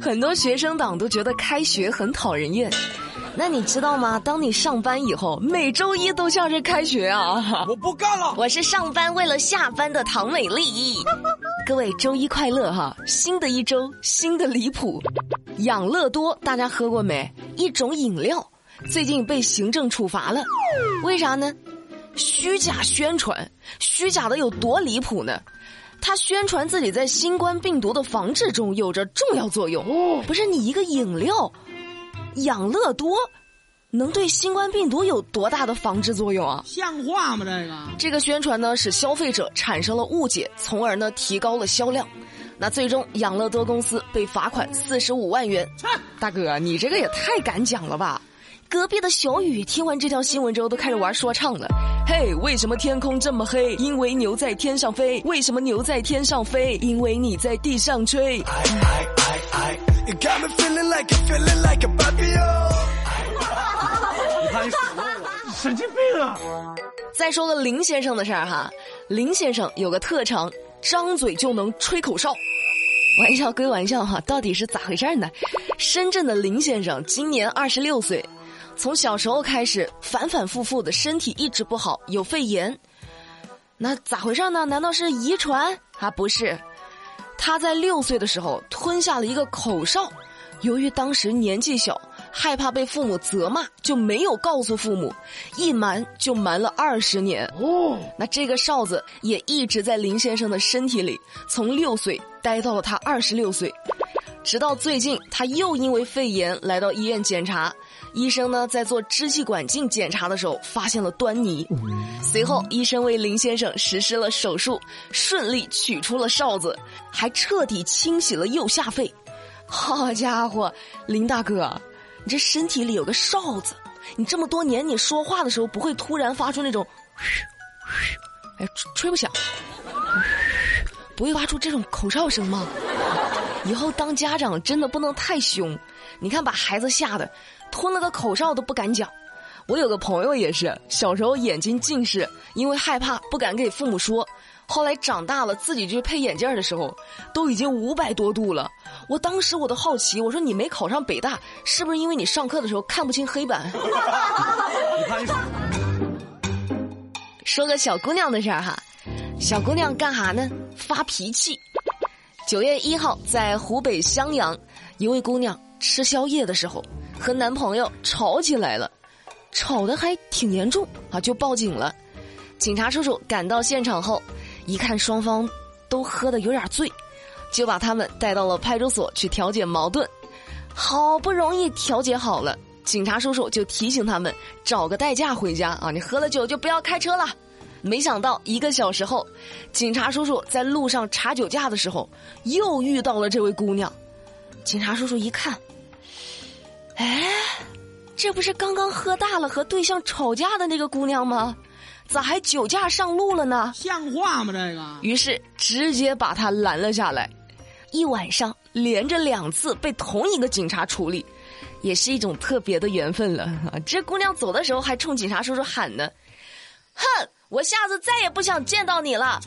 很多学生党都觉得开学很讨人厌。那你知道吗？当你上班以后，每周一都像是开学啊！我不干了。我是上班为了下班的唐美丽。各位周一快乐哈！新的一周，新的离谱。养乐多大家喝过没？一种饮料，最近被行政处罚了。为啥呢？虚假宣传，虚假的有多离谱呢？他宣传自己在新冠病毒的防治中有着重要作用。哦，不是你一个饮料。养乐多能对新冠病毒有多大的防治作用啊？像话吗？这个这个宣传呢，使消费者产生了误解，从而呢提高了销量。那最终养乐多公司被罚款四十五万元。大哥，你这个也太敢讲了吧！隔壁的小雨听完这条新闻之后，都开始玩说唱了。嘿，为什么天空这么黑？因为牛在天上飞。为什么牛在天上飞？因为你在地上吹。你看你神经病啊！再说个林先生的事儿哈，林先生有个特长，张嘴就能吹口哨。玩笑归玩笑哈，到底是咋回事呢？深圳的林先生今年二十六岁，从小时候开始反反复复的身体一直不好，有肺炎。那咋回事呢？难道是遗传？啊，不是。他在六岁的时候吞下了一个口哨，由于当时年纪小，害怕被父母责骂，就没有告诉父母，一瞒就瞒了二十年。哦，那这个哨子也一直在林先生的身体里，从六岁待到了他二十六岁，直到最近他又因为肺炎来到医院检查。医生呢，在做支气管镜检查的时候，发现了端倪。随后，医生为林先生实施了手术，顺利取出了哨子，还彻底清洗了右下肺。好家伙，林大哥，你这身体里有个哨子，你这么多年你说话的时候不会突然发出那种嘘嘘，哎，吹不响，不会发出这种口哨声吗？以后当家长真的不能太凶，你看把孩子吓得。吞了个口哨都不敢讲，我有个朋友也是，小时候眼睛近视，因为害怕不敢给父母说，后来长大了自己去配眼镜的时候，都已经五百多度了。我当时我都好奇，我说你没考上北大，是不是因为你上课的时候看不清黑板？你看，说个小姑娘的事儿哈，小姑娘干哈呢？发脾气。九月一号在湖北襄阳，一位姑娘吃宵夜的时候。和男朋友吵起来了，吵得还挺严重啊，就报警了。警察叔叔赶到现场后，一看双方都喝的有点醉，就把他们带到了派出所去调解矛盾。好不容易调解好了，警察叔叔就提醒他们找个代驾回家啊，你喝了酒就不要开车了。没想到一个小时后，警察叔叔在路上查酒驾的时候，又遇到了这位姑娘。警察叔叔一看。哎，这不是刚刚喝大了和对象吵架的那个姑娘吗？咋还酒驾上路了呢？像话吗？这个。于是直接把她拦了下来，一晚上连着两次被同一个警察处理，也是一种特别的缘分了。这姑娘走的时候还冲警察叔叔喊呢：“哼，我下次再也不想见到你了。”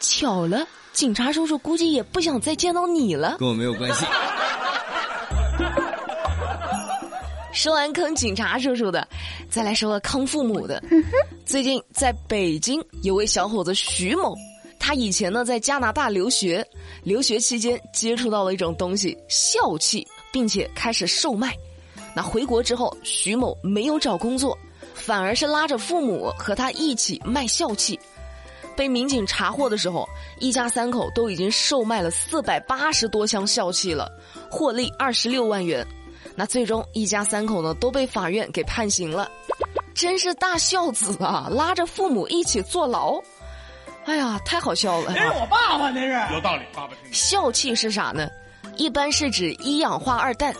巧了，警察叔叔估计也不想再见到你了。跟我没有关系。说完坑警察叔叔的，再来说个坑父母的。最近在北京有位小伙子徐某，他以前呢在加拿大留学，留学期间接触到了一种东西笑气，并且开始售卖。那回国之后，徐某没有找工作，反而是拉着父母和他一起卖笑气。被民警查获的时候，一家三口都已经售卖了四百八十多箱笑气了，获利二十六万元。那最终一家三口呢都被法院给判刑了，真是大孝子啊！拉着父母一起坐牢，哎呀，太好笑了！那是我爸爸，那是有道理。爸爸听。笑气是啥呢？一般是指一氧化二氮，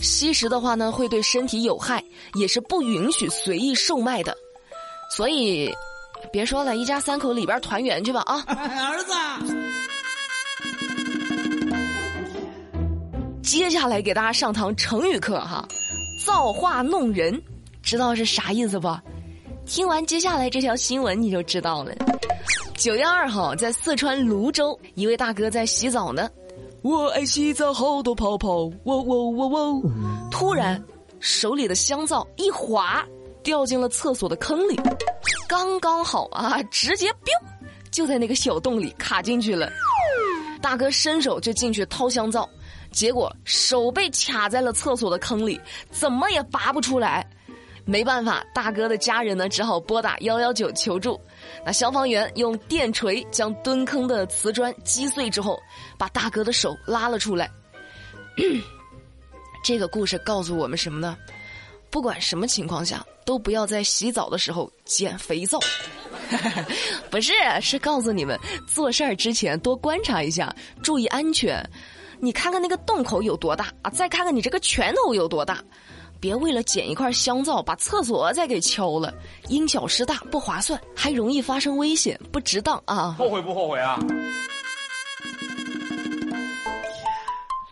吸食的话呢会对身体有害，也是不允许随意售卖的。所以，别说了，一家三口里边团圆去吧啊！儿子。接下来给大家上堂成语课哈，造化弄人，知道是啥意思不？听完接下来这条新闻你就知道了。九月二号，在四川泸州，一位大哥在洗澡呢，我爱洗澡，好多泡泡，喔喔喔喔。突然，手里的香皂一滑，掉进了厕所的坑里，刚刚好啊，直接 biu 就在那个小洞里卡进去了。大哥伸手就进去掏香皂，结果手被卡在了厕所的坑里，怎么也拔不出来。没办法，大哥的家人呢只好拨打幺幺九求助。那消防员用电锤将蹲坑的瓷砖击碎之后，把大哥的手拉了出来。这个故事告诉我们什么呢？不管什么情况下，都不要在洗澡的时候捡肥皂。不是，是告诉你们做事儿之前多观察一下，注意安全。你看看那个洞口有多大啊？再看看你这个拳头有多大。别为了捡一块香皂把厕所再给敲了，因小失大不划算，还容易发生危险，不值当啊！后悔不后悔啊？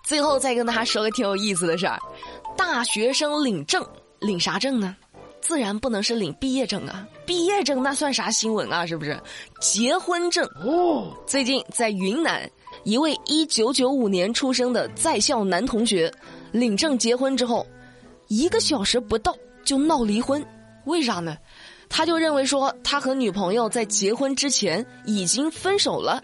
最后再跟大家说个挺有意思的事儿：大学生领证，领啥证呢？自然不能是领毕业证啊！毕业证那算啥新闻啊？是不是？结婚证哦！最近在云南，一位一九九五年出生的在校男同学领证结婚之后。一个小时不到就闹离婚，为啥呢？他就认为说他和女朋友在结婚之前已经分手了，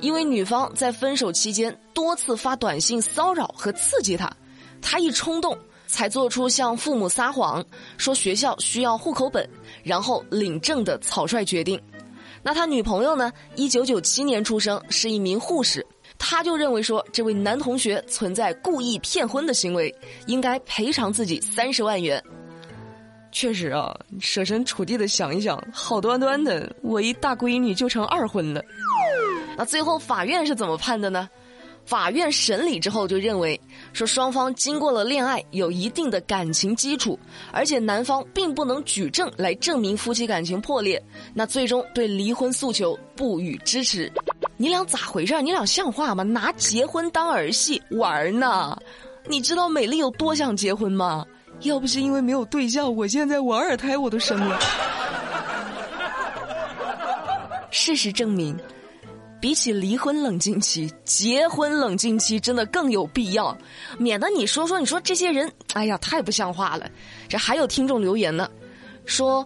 因为女方在分手期间多次发短信骚扰和刺激他，他一冲动才做出向父母撒谎说学校需要户口本，然后领证的草率决定。那他女朋友呢？一九九七年出生，是一名护士。他就认为说，这位男同学存在故意骗婚的行为，应该赔偿自己三十万元。确实啊，设身处地的想一想，好端端的我一大闺女就成二婚了。那最后法院是怎么判的呢？法院审理之后就认为说，双方经过了恋爱，有一定的感情基础，而且男方并不能举证来证明夫妻感情破裂，那最终对离婚诉求不予支持。你俩咋回事？你俩像话吗？拿结婚当儿戏玩呢？你知道美丽有多想结婚吗？要不是因为没有对象，我现在我二胎我都生了。事实证明，比起离婚冷静期，结婚冷静期真的更有必要，免得你说说你说这些人，哎呀，太不像话了。这还有听众留言呢，说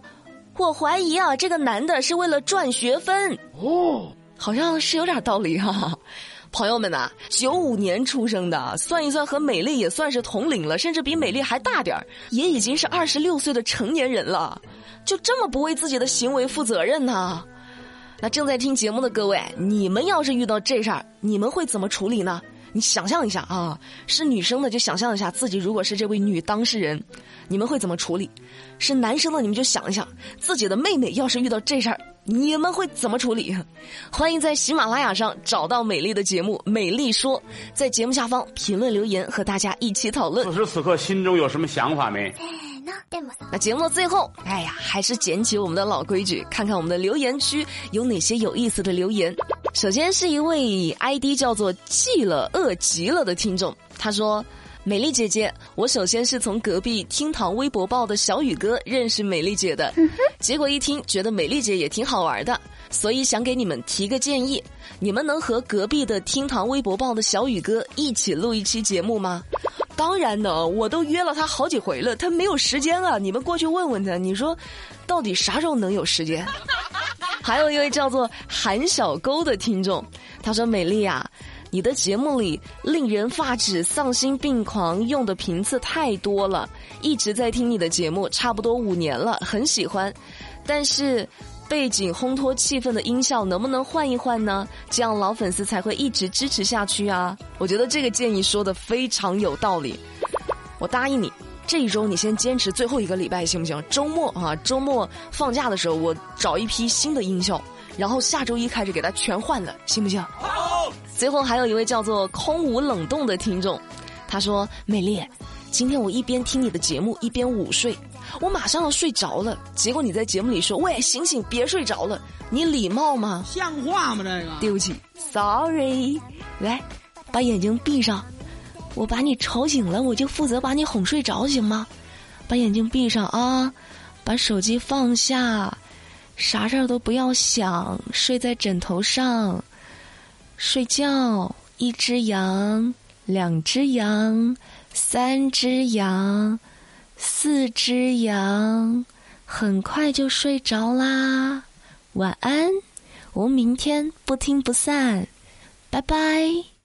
我怀疑啊，这个男的是为了赚学分哦。好像是有点道理哈，朋友们呐，九五年出生的，算一算和美丽也算是同龄了，甚至比美丽还大点儿，也已经是二十六岁的成年人了，就这么不为自己的行为负责任呢？那正在听节目的各位，你们要是遇到这事儿，你们会怎么处理呢？你想象一下啊，是女生的就想象一下自己如果是这位女当事人，你们会怎么处理？是男生的你们就想一想自己的妹妹要是遇到这事儿。你们会怎么处理？欢迎在喜马拉雅上找到美丽的节目《美丽说》，在节目下方评论留言，和大家一起讨论。此时此刻心中有什么想法没？那节目的最后，哎呀，还是捡起我们的老规矩，看看我们的留言区有哪些有意思的留言。首先是一位 ID 叫做“记了饿极了”的听众，他说。美丽姐姐，我首先是从隔壁厅堂微博报的小雨哥认识美丽姐的，结果一听觉得美丽姐也挺好玩的，所以想给你们提个建议，你们能和隔壁的厅堂微博报的小雨哥一起录一期节目吗？当然能，我都约了他好几回了，他没有时间啊！你们过去问问他，你说到底啥时候能有时间？还有一位叫做韩小沟的听众，他说：“美丽啊。”你的节目里令人发指、丧心病狂用的频次太多了，一直在听你的节目，差不多五年了，很喜欢。但是背景烘托气氛的音效能不能换一换呢？这样老粉丝才会一直支持下去啊！我觉得这个建议说的非常有道理，我答应你，这一周你先坚持最后一个礼拜行不行？周末啊，周末放假的时候我找一批新的音效，然后下周一开始给它全换了，行不行？最后还有一位叫做空无冷冻的听众，他说：“美丽，今天我一边听你的节目一边午睡，我马上要睡着了。结果你在节目里说：‘喂，醒醒，别睡着了。’你礼貌吗？像话吗？这个对不起，sorry。来，把眼睛闭上，我把你吵醒了我就负责把你哄睡着行吗？把眼睛闭上啊把手机放下啥事儿都不要想睡在枕头上睡觉一只羊两只羊三只羊四只羊很快就睡着啦。晚安我们明天不听不散拜拜。